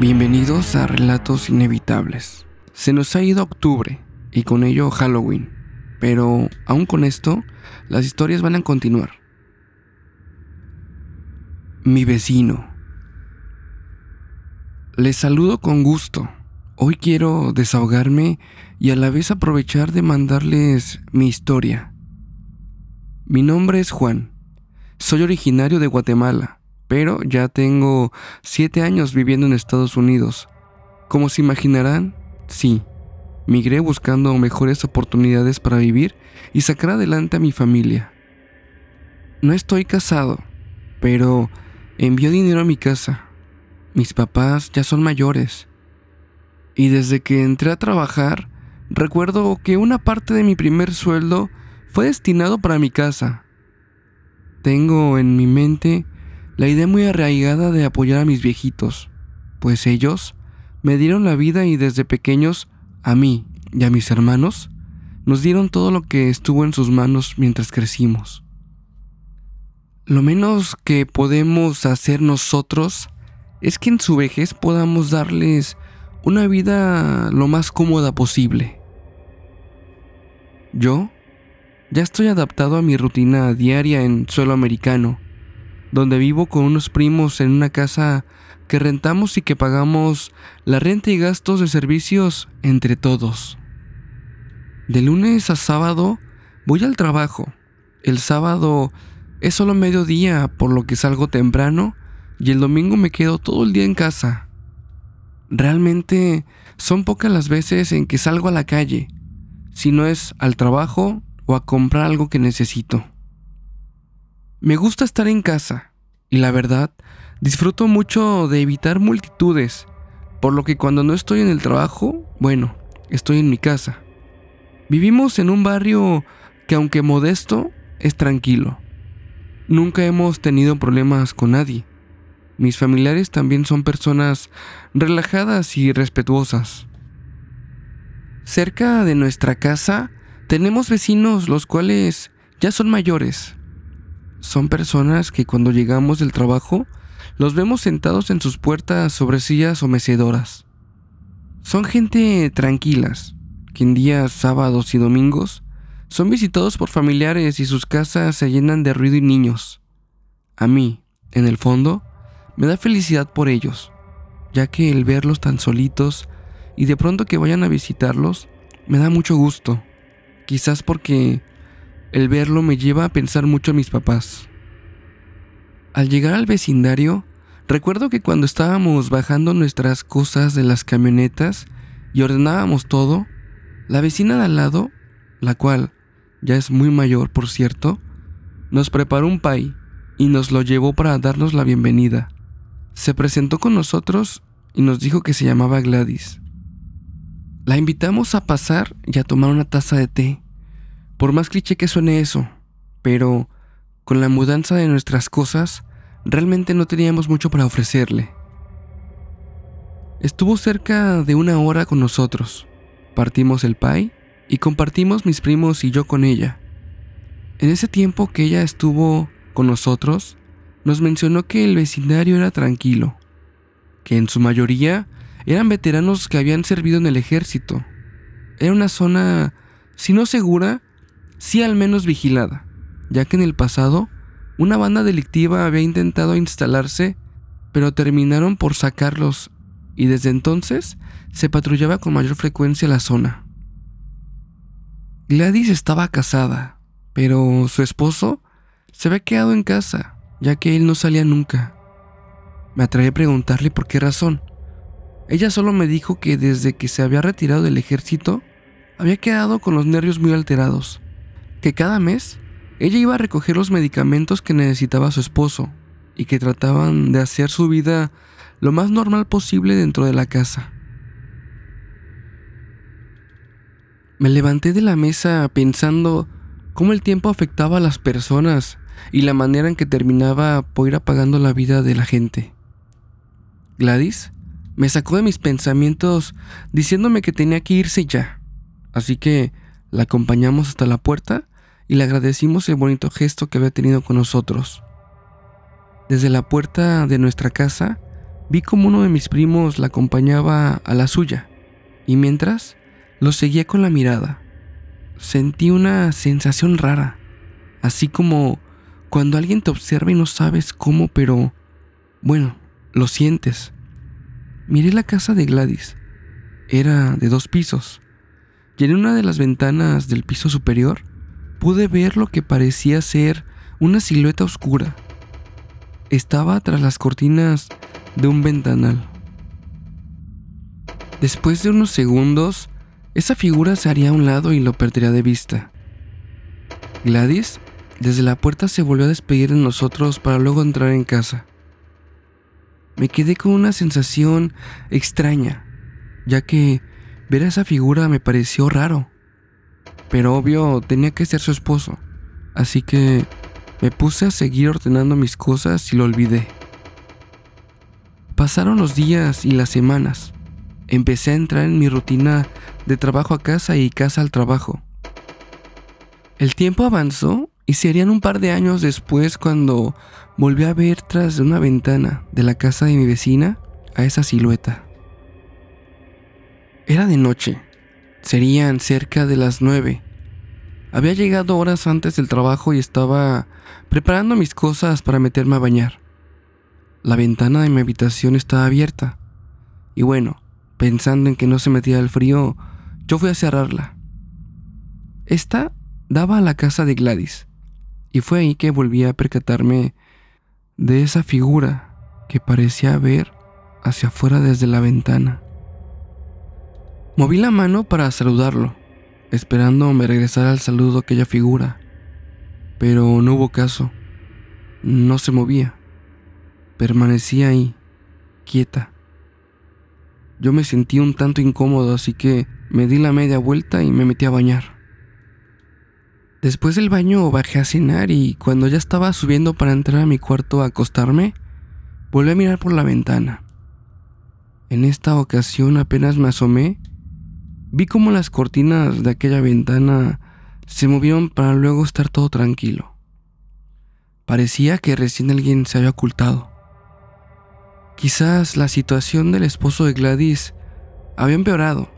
Bienvenidos a Relatos Inevitables. Se nos ha ido octubre y con ello Halloween, pero aún con esto, las historias van a continuar. Mi vecino. Les saludo con gusto. Hoy quiero desahogarme y a la vez aprovechar de mandarles mi historia. Mi nombre es Juan. Soy originario de Guatemala pero ya tengo siete años viviendo en Estados Unidos. Como se imaginarán, sí, migré buscando mejores oportunidades para vivir y sacar adelante a mi familia. No estoy casado, pero envío dinero a mi casa. Mis papás ya son mayores. Y desde que entré a trabajar, recuerdo que una parte de mi primer sueldo fue destinado para mi casa. Tengo en mi mente la idea muy arraigada de apoyar a mis viejitos, pues ellos me dieron la vida y desde pequeños a mí y a mis hermanos nos dieron todo lo que estuvo en sus manos mientras crecimos. Lo menos que podemos hacer nosotros es que en su vejez podamos darles una vida lo más cómoda posible. Yo ya estoy adaptado a mi rutina diaria en suelo americano donde vivo con unos primos en una casa que rentamos y que pagamos la renta y gastos de servicios entre todos. De lunes a sábado voy al trabajo. El sábado es solo mediodía, por lo que salgo temprano, y el domingo me quedo todo el día en casa. Realmente son pocas las veces en que salgo a la calle, si no es al trabajo o a comprar algo que necesito. Me gusta estar en casa y la verdad, disfruto mucho de evitar multitudes, por lo que cuando no estoy en el trabajo, bueno, estoy en mi casa. Vivimos en un barrio que aunque modesto, es tranquilo. Nunca hemos tenido problemas con nadie. Mis familiares también son personas relajadas y respetuosas. Cerca de nuestra casa tenemos vecinos los cuales ya son mayores, son personas que cuando llegamos del trabajo los vemos sentados en sus puertas sobre sillas o mecedoras. Son gente tranquilas, que en días sábados y domingos son visitados por familiares y sus casas se llenan de ruido y niños. A mí, en el fondo, me da felicidad por ellos, ya que el verlos tan solitos y de pronto que vayan a visitarlos me da mucho gusto, quizás porque el verlo me lleva a pensar mucho a mis papás. Al llegar al vecindario, recuerdo que cuando estábamos bajando nuestras cosas de las camionetas y ordenábamos todo, la vecina de al lado, la cual ya es muy mayor por cierto, nos preparó un pay y nos lo llevó para darnos la bienvenida. Se presentó con nosotros y nos dijo que se llamaba Gladys. La invitamos a pasar y a tomar una taza de té. Por más cliché que suene eso, pero con la mudanza de nuestras cosas, realmente no teníamos mucho para ofrecerle. Estuvo cerca de una hora con nosotros. Partimos el pie y compartimos mis primos y yo con ella. En ese tiempo que ella estuvo con nosotros, nos mencionó que el vecindario era tranquilo, que en su mayoría eran veteranos que habían servido en el ejército. Era una zona, si no segura, sí al menos vigilada, ya que en el pasado una banda delictiva había intentado instalarse, pero terminaron por sacarlos y desde entonces se patrullaba con mayor frecuencia la zona. Gladys estaba casada, pero su esposo se había quedado en casa, ya que él no salía nunca. Me atreví a preguntarle por qué razón. Ella solo me dijo que desde que se había retirado del ejército, había quedado con los nervios muy alterados que cada mes ella iba a recoger los medicamentos que necesitaba su esposo y que trataban de hacer su vida lo más normal posible dentro de la casa. Me levanté de la mesa pensando cómo el tiempo afectaba a las personas y la manera en que terminaba por ir apagando la vida de la gente. Gladys me sacó de mis pensamientos diciéndome que tenía que irse ya, así que la acompañamos hasta la puerta y le agradecimos el bonito gesto que había tenido con nosotros. Desde la puerta de nuestra casa vi como uno de mis primos la acompañaba a la suya y mientras lo seguía con la mirada. Sentí una sensación rara, así como cuando alguien te observa y no sabes cómo, pero bueno, lo sientes. Miré la casa de Gladys. Era de dos pisos. Y en una de las ventanas del piso superior pude ver lo que parecía ser una silueta oscura. Estaba tras las cortinas de un ventanal. Después de unos segundos, esa figura se haría a un lado y lo perdería de vista. Gladys, desde la puerta, se volvió a despedir de nosotros para luego entrar en casa. Me quedé con una sensación extraña, ya que ver a esa figura me pareció raro. Pero obvio tenía que ser su esposo, así que me puse a seguir ordenando mis cosas y lo olvidé. Pasaron los días y las semanas. Empecé a entrar en mi rutina de trabajo a casa y casa al trabajo. El tiempo avanzó y serían un par de años después cuando volví a ver tras de una ventana de la casa de mi vecina a esa silueta. Era de noche. Serían cerca de las nueve había llegado horas antes del trabajo y estaba preparando mis cosas para meterme a bañar. La ventana de mi habitación estaba abierta. Y bueno, pensando en que no se metía el frío, yo fui a cerrarla. Esta daba a la casa de Gladys. Y fue ahí que volví a percatarme de esa figura que parecía ver hacia afuera desde la ventana. Moví la mano para saludarlo esperando me regresara al saludo aquella figura, pero no hubo caso. No se movía. Permanecía ahí, quieta. Yo me sentí un tanto incómodo, así que me di la media vuelta y me metí a bañar. Después del baño bajé a cenar y cuando ya estaba subiendo para entrar a mi cuarto a acostarme, volví a mirar por la ventana. En esta ocasión apenas me asomé Vi como las cortinas de aquella ventana se movieron para luego estar todo tranquilo. Parecía que recién alguien se había ocultado. Quizás la situación del esposo de Gladys había empeorado.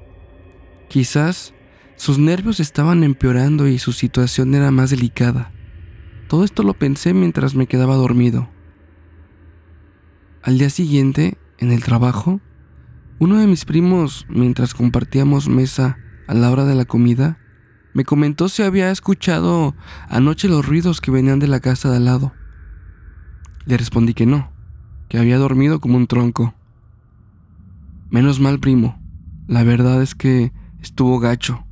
Quizás sus nervios estaban empeorando y su situación era más delicada. Todo esto lo pensé mientras me quedaba dormido. Al día siguiente, en el trabajo, uno de mis primos, mientras compartíamos mesa a la hora de la comida, me comentó si había escuchado anoche los ruidos que venían de la casa de al lado. Le respondí que no, que había dormido como un tronco. Menos mal, primo. La verdad es que estuvo gacho.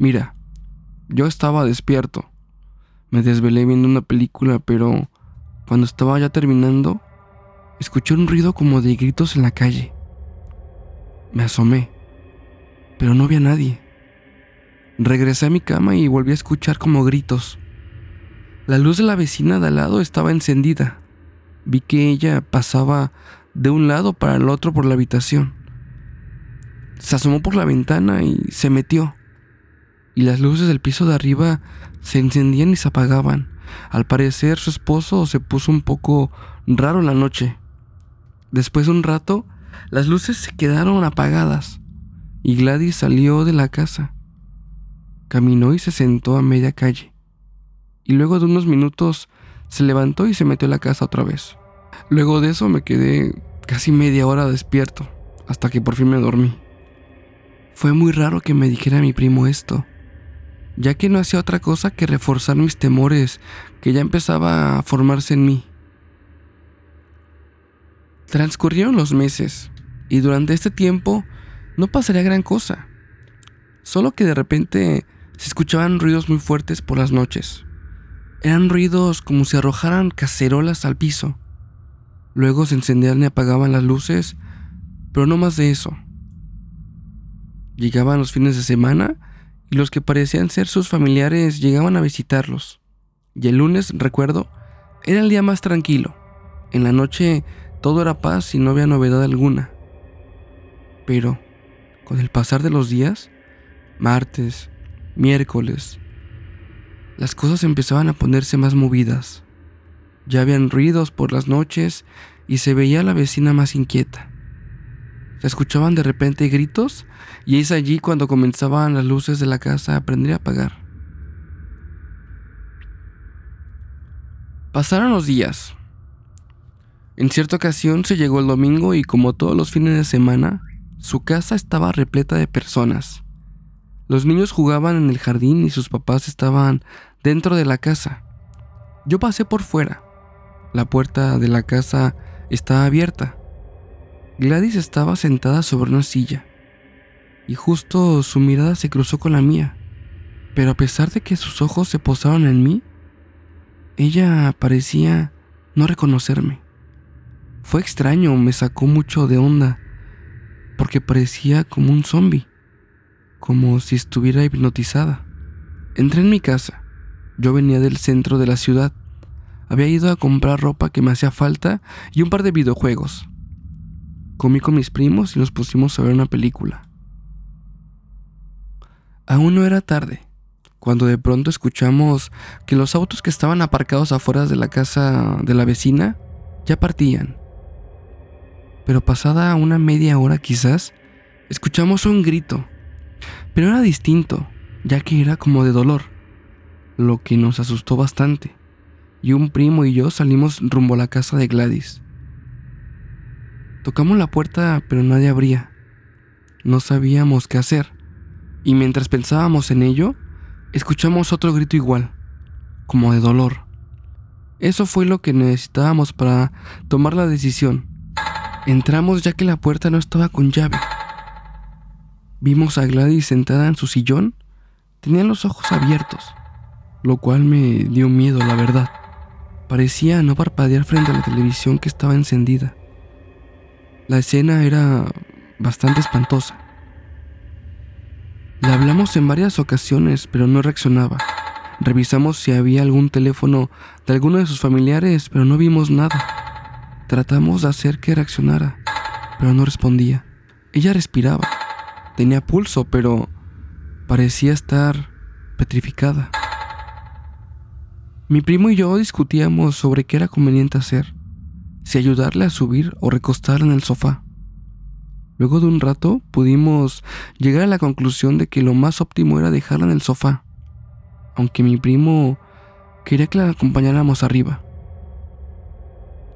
Mira, yo estaba despierto. Me desvelé viendo una película, pero cuando estaba ya terminando, escuché un ruido como de gritos en la calle. Me asomé, pero no vi a nadie. Regresé a mi cama y volví a escuchar como gritos. La luz de la vecina de al lado estaba encendida. Vi que ella pasaba de un lado para el otro por la habitación. Se asomó por la ventana y se metió. Y las luces del piso de arriba se encendían y se apagaban. Al parecer su esposo se puso un poco raro en la noche. Después de un rato las luces se quedaron apagadas y Gladys salió de la casa. Caminó y se sentó a media calle. Y luego de unos minutos se levantó y se metió a la casa otra vez. Luego de eso me quedé casi media hora despierto, hasta que por fin me dormí. Fue muy raro que me dijera mi primo esto, ya que no hacía otra cosa que reforzar mis temores que ya empezaba a formarse en mí. Transcurrieron los meses y durante este tiempo no pasaría gran cosa. Solo que de repente se escuchaban ruidos muy fuertes por las noches. Eran ruidos como si arrojaran cacerolas al piso. Luego se encendían y apagaban las luces, pero no más de eso. Llegaban los fines de semana y los que parecían ser sus familiares llegaban a visitarlos. Y el lunes, recuerdo, era el día más tranquilo. En la noche todo era paz y no había novedad alguna. Pero, con el pasar de los días, martes, miércoles, las cosas empezaban a ponerse más movidas. Ya habían ruidos por las noches y se veía la vecina más inquieta. Se escuchaban de repente gritos y es allí cuando comenzaban las luces de la casa a prender y apagar. Pasaron los días. En cierta ocasión se llegó el domingo y como todos los fines de semana, su casa estaba repleta de personas. Los niños jugaban en el jardín y sus papás estaban dentro de la casa. Yo pasé por fuera. La puerta de la casa estaba abierta. Gladys estaba sentada sobre una silla y justo su mirada se cruzó con la mía. Pero a pesar de que sus ojos se posaron en mí, ella parecía no reconocerme. Fue extraño, me sacó mucho de onda, porque parecía como un zombie, como si estuviera hipnotizada. Entré en mi casa. Yo venía del centro de la ciudad. Había ido a comprar ropa que me hacía falta y un par de videojuegos. Comí con mis primos y nos pusimos a ver una película. Aún no era tarde, cuando de pronto escuchamos que los autos que estaban aparcados afuera de la casa de la vecina ya partían. Pero pasada una media hora quizás, escuchamos un grito, pero era distinto, ya que era como de dolor, lo que nos asustó bastante, y un primo y yo salimos rumbo a la casa de Gladys. Tocamos la puerta, pero nadie abría. No sabíamos qué hacer, y mientras pensábamos en ello, escuchamos otro grito igual, como de dolor. Eso fue lo que necesitábamos para tomar la decisión. Entramos ya que la puerta no estaba con llave. Vimos a Gladys sentada en su sillón. Tenía los ojos abiertos, lo cual me dio miedo, la verdad. Parecía no parpadear frente a la televisión que estaba encendida. La escena era bastante espantosa. Le hablamos en varias ocasiones, pero no reaccionaba. Revisamos si había algún teléfono de alguno de sus familiares, pero no vimos nada. Tratamos de hacer que reaccionara, pero no respondía. Ella respiraba. Tenía pulso, pero parecía estar petrificada. Mi primo y yo discutíamos sobre qué era conveniente hacer, si ayudarle a subir o recostarla en el sofá. Luego de un rato pudimos llegar a la conclusión de que lo más óptimo era dejarla en el sofá, aunque mi primo quería que la acompañáramos arriba.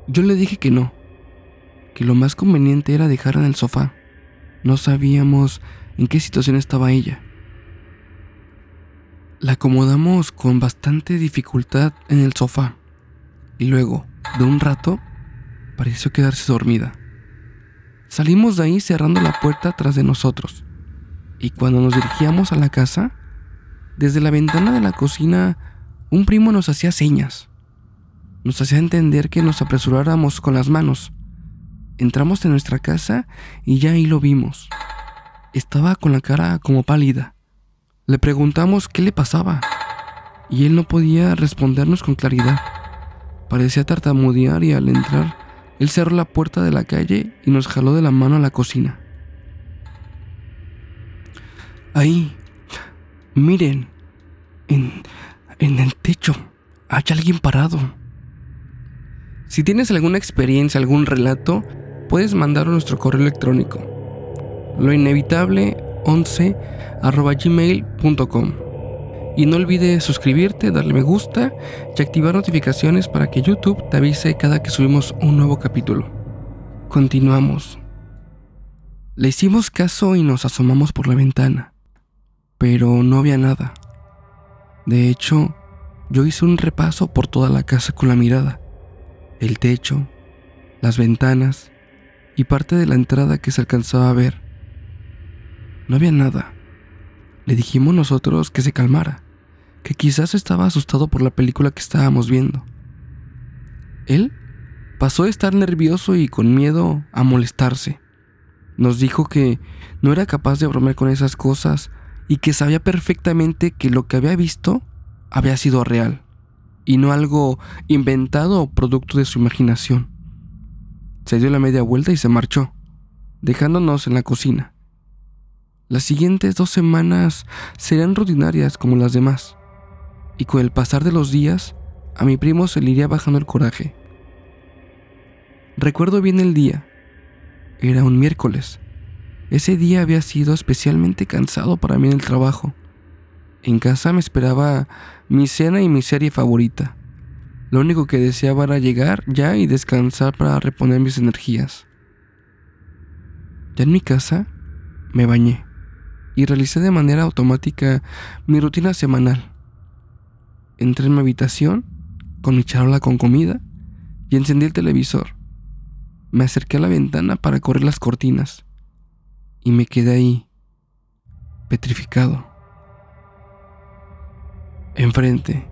Yo le dije que no, que lo más conveniente era dejarla en el sofá. No sabíamos en qué situación estaba ella. La acomodamos con bastante dificultad en el sofá y luego, de un rato, pareció quedarse dormida. Salimos de ahí cerrando la puerta tras de nosotros. Y cuando nos dirigíamos a la casa, desde la ventana de la cocina, un primo nos hacía señas. Nos hacía entender que nos apresuráramos con las manos. Entramos en nuestra casa y ya ahí lo vimos. Estaba con la cara como pálida. Le preguntamos qué le pasaba y él no podía respondernos con claridad. Parecía tartamudear y al entrar él cerró la puerta de la calle y nos jaló de la mano a la cocina. Ahí, miren, en, en el techo hay alguien parado. Si tienes alguna experiencia, algún relato, puedes mandar a nuestro correo electrónico. Lo inevitable 11 gmail.com. Y no olvides suscribirte, darle me gusta y activar notificaciones para que YouTube te avise cada que subimos un nuevo capítulo. Continuamos. Le hicimos caso y nos asomamos por la ventana, pero no había nada. De hecho, yo hice un repaso por toda la casa con la mirada, el techo, las ventanas y parte de la entrada que se alcanzaba a ver. No había nada. Le dijimos nosotros que se calmara que quizás estaba asustado por la película que estábamos viendo. Él pasó de estar nervioso y con miedo a molestarse. Nos dijo que no era capaz de bromear con esas cosas y que sabía perfectamente que lo que había visto había sido real y no algo inventado o producto de su imaginación. Se dio la media vuelta y se marchó, dejándonos en la cocina. Las siguientes dos semanas serían rutinarias como las demás y con el pasar de los días, a mi primo se le iría bajando el coraje. Recuerdo bien el día. Era un miércoles. Ese día había sido especialmente cansado para mí en el trabajo. En casa me esperaba mi cena y mi serie favorita. Lo único que deseaba era llegar ya y descansar para reponer mis energías. Ya en mi casa, me bañé y realicé de manera automática mi rutina semanal. Entré en mi habitación con mi charola con comida y encendí el televisor. Me acerqué a la ventana para correr las cortinas y me quedé ahí, petrificado. Enfrente,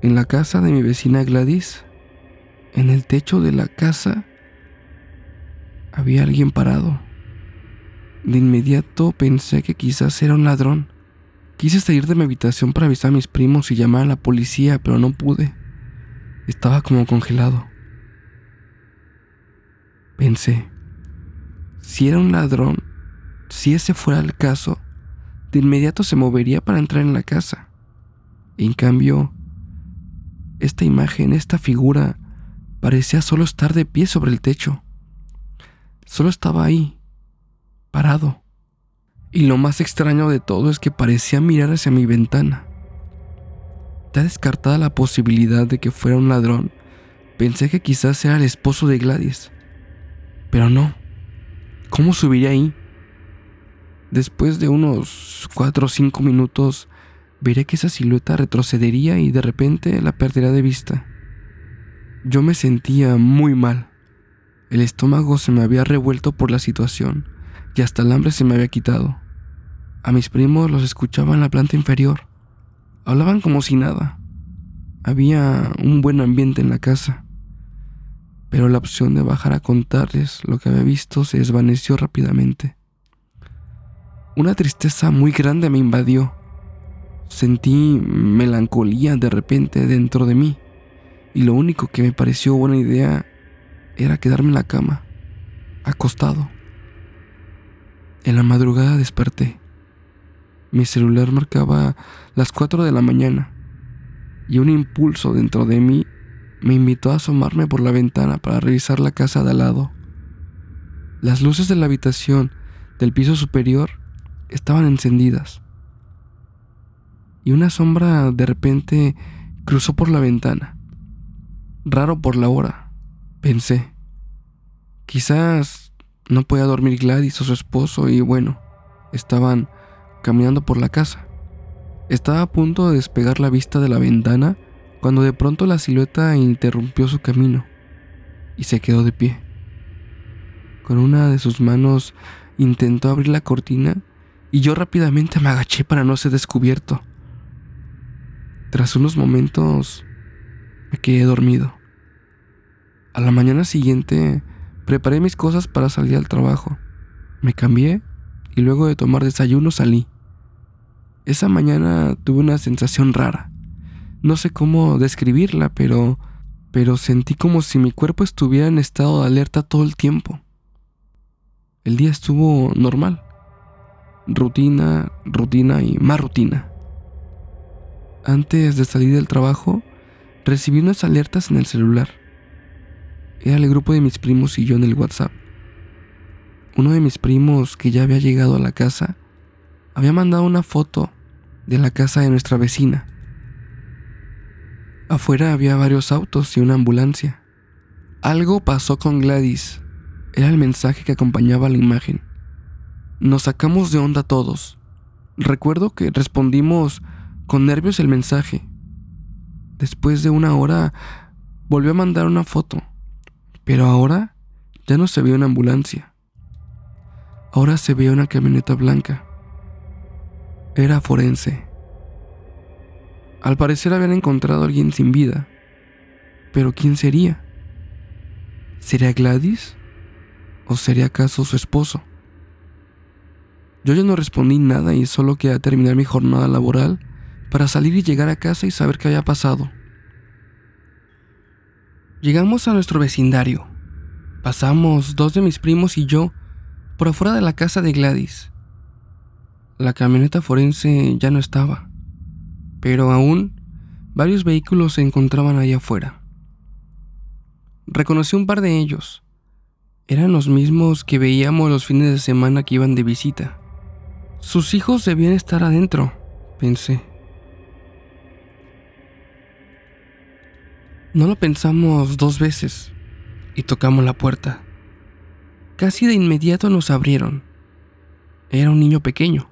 en la casa de mi vecina Gladys, en el techo de la casa, había alguien parado. De inmediato pensé que quizás era un ladrón. Quise salir de mi habitación para avisar a mis primos y llamar a la policía, pero no pude. Estaba como congelado. Pensé, si era un ladrón, si ese fuera el caso, de inmediato se movería para entrar en la casa. En cambio, esta imagen, esta figura, parecía solo estar de pie sobre el techo. Solo estaba ahí, parado. Y lo más extraño de todo es que parecía mirar hacia mi ventana. Ya descartada la posibilidad de que fuera un ladrón, pensé que quizás era el esposo de Gladys. Pero no. ¿Cómo subiría ahí? Después de unos 4 o 5 minutos, veré que esa silueta retrocedería y de repente la perderá de vista. Yo me sentía muy mal. El estómago se me había revuelto por la situación y hasta el hambre se me había quitado. A mis primos los escuchaba en la planta inferior. Hablaban como si nada. Había un buen ambiente en la casa. Pero la opción de bajar a contarles lo que había visto se desvaneció rápidamente. Una tristeza muy grande me invadió. Sentí melancolía de repente dentro de mí. Y lo único que me pareció buena idea era quedarme en la cama, acostado. En la madrugada desperté. Mi celular marcaba las 4 de la mañana y un impulso dentro de mí me invitó a asomarme por la ventana para revisar la casa de al lado. Las luces de la habitación del piso superior estaban encendidas y una sombra de repente cruzó por la ventana. Raro por la hora, pensé. Quizás no podía dormir Gladys o su esposo y bueno, estaban caminando por la casa. Estaba a punto de despegar la vista de la ventana cuando de pronto la silueta interrumpió su camino y se quedó de pie. Con una de sus manos intentó abrir la cortina y yo rápidamente me agaché para no ser descubierto. Tras unos momentos me quedé dormido. A la mañana siguiente preparé mis cosas para salir al trabajo. Me cambié y luego de tomar desayuno salí. Esa mañana tuve una sensación rara. No sé cómo describirla, pero pero sentí como si mi cuerpo estuviera en estado de alerta todo el tiempo. El día estuvo normal. Rutina, rutina y más rutina. Antes de salir del trabajo, recibí unas alertas en el celular. Era el grupo de mis primos y yo en el WhatsApp. Uno de mis primos, que ya había llegado a la casa, había mandado una foto de la casa de nuestra vecina. Afuera había varios autos y una ambulancia. Algo pasó con Gladys. Era el mensaje que acompañaba la imagen. Nos sacamos de onda todos. Recuerdo que respondimos con nervios el mensaje. Después de una hora volvió a mandar una foto, pero ahora ya no se ve una ambulancia. Ahora se ve una camioneta blanca. Era forense. Al parecer habían encontrado a alguien sin vida. Pero ¿quién sería? ¿Sería Gladys? ¿O sería acaso su esposo? Yo ya no respondí nada y solo quería terminar mi jornada laboral para salir y llegar a casa y saber qué había pasado. Llegamos a nuestro vecindario. Pasamos dos de mis primos y yo por afuera de la casa de Gladys. La camioneta forense ya no estaba, pero aún varios vehículos se encontraban allá afuera. reconocí un par de ellos. Eran los mismos que veíamos los fines de semana que iban de visita. Sus hijos debían estar adentro, pensé. No lo pensamos dos veces y tocamos la puerta. Casi de inmediato nos abrieron. Era un niño pequeño,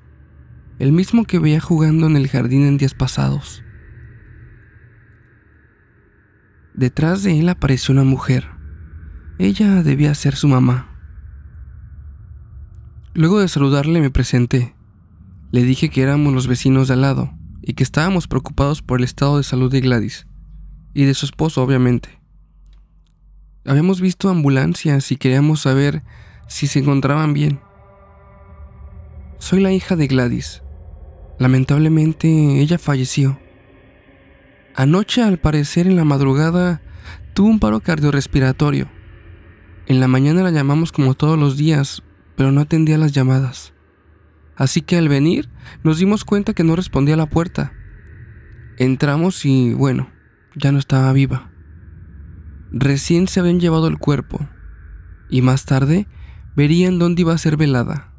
el mismo que veía jugando en el jardín en días pasados. Detrás de él apareció una mujer. Ella debía ser su mamá. Luego de saludarle me presenté. Le dije que éramos los vecinos de al lado y que estábamos preocupados por el estado de salud de Gladys y de su esposo, obviamente. Habíamos visto ambulancias y queríamos saber si se encontraban bien. Soy la hija de Gladys. Lamentablemente ella falleció. Anoche, al parecer, en la madrugada, tuvo un paro cardiorrespiratorio. En la mañana la llamamos como todos los días, pero no atendía las llamadas. Así que al venir, nos dimos cuenta que no respondía a la puerta. Entramos y, bueno, ya no estaba viva. Recién se habían llevado el cuerpo, y más tarde verían dónde iba a ser velada.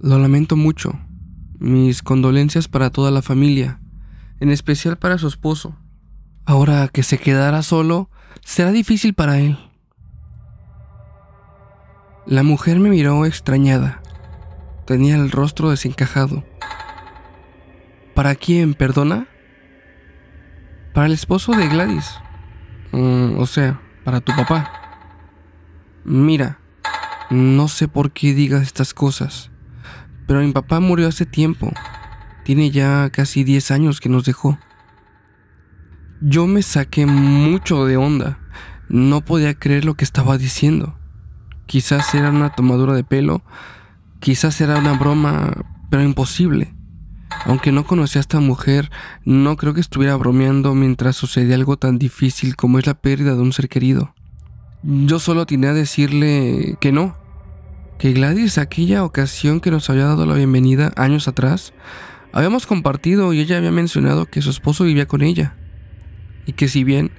Lo lamento mucho. Mis condolencias para toda la familia en especial para su esposo. Ahora que se quedará solo, será difícil para él. La mujer me miró extrañada. Tenía el rostro desencajado. ¿Para quién, perdona? Para el esposo de Gladys. Mm, o sea, para tu papá. Mira, no sé por qué digas estas cosas, pero mi papá murió hace tiempo. Tiene ya casi 10 años que nos dejó. Yo me saqué mucho de onda. No podía creer lo que estaba diciendo. Quizás era una tomadura de pelo, quizás era una broma, pero imposible. Aunque no conocía a esta mujer, no creo que estuviera bromeando mientras sucedía algo tan difícil como es la pérdida de un ser querido. Yo solo tenía a decirle que no, que Gladys aquella ocasión que nos había dado la bienvenida años atrás Habíamos compartido y ella había mencionado que su esposo vivía con ella y que si bien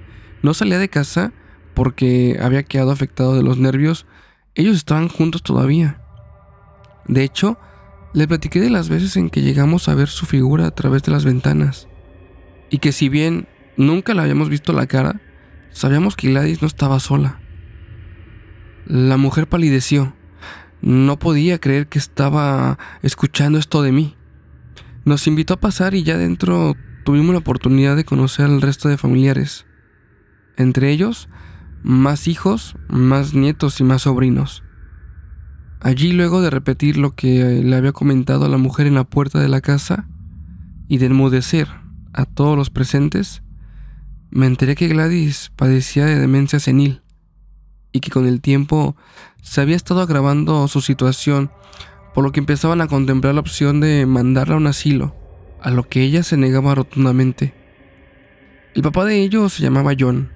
no salía de casa porque había quedado afectado de los nervios, ellos estaban juntos todavía. De hecho, le platiqué de las veces en que llegamos a ver su figura a través de las ventanas y que si bien nunca la habíamos visto la cara, sabíamos que Gladys no estaba sola. La mujer palideció. No podía creer que estaba escuchando esto de mí. Nos invitó a pasar y ya dentro tuvimos la oportunidad de conocer al resto de familiares. Entre ellos, más hijos, más nietos y más sobrinos. Allí luego de repetir lo que le había comentado a la mujer en la puerta de la casa y de enmudecer a todos los presentes, me enteré que Gladys padecía de demencia senil y que con el tiempo se había estado agravando su situación por lo que empezaban a contemplar la opción de mandarla a un asilo, a lo que ella se negaba rotundamente. El papá de ellos se llamaba John.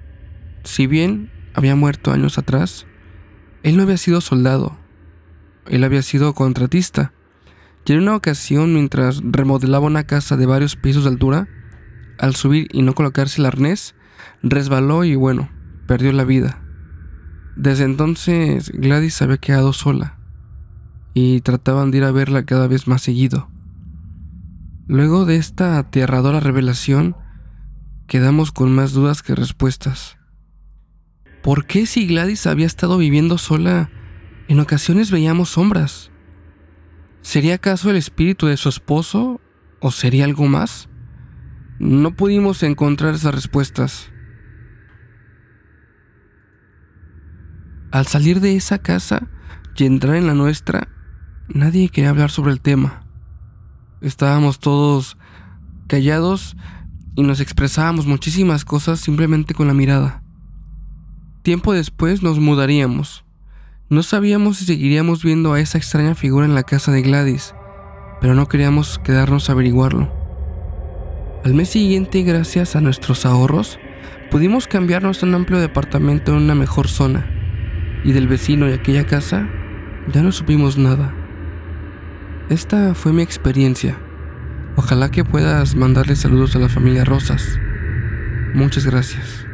Si bien había muerto años atrás, él no había sido soldado, él había sido contratista. Y en una ocasión, mientras remodelaba una casa de varios pisos de altura, al subir y no colocarse el arnés, resbaló y bueno, perdió la vida. Desde entonces Gladys había quedado sola y trataban de ir a verla cada vez más seguido. Luego de esta aterradora revelación, quedamos con más dudas que respuestas. ¿Por qué si Gladys había estado viviendo sola, en ocasiones veíamos sombras? ¿Sería acaso el espíritu de su esposo o sería algo más? No pudimos encontrar esas respuestas. Al salir de esa casa y entrar en la nuestra, Nadie quería hablar sobre el tema. Estábamos todos callados y nos expresábamos muchísimas cosas simplemente con la mirada. Tiempo después nos mudaríamos. No sabíamos si seguiríamos viendo a esa extraña figura en la casa de Gladys, pero no queríamos quedarnos a averiguarlo. Al mes siguiente, gracias a nuestros ahorros, pudimos cambiarnos a un amplio departamento en una mejor zona, y del vecino de aquella casa ya no supimos nada. Esta fue mi experiencia. Ojalá que puedas mandarle saludos a la familia Rosas. Muchas gracias.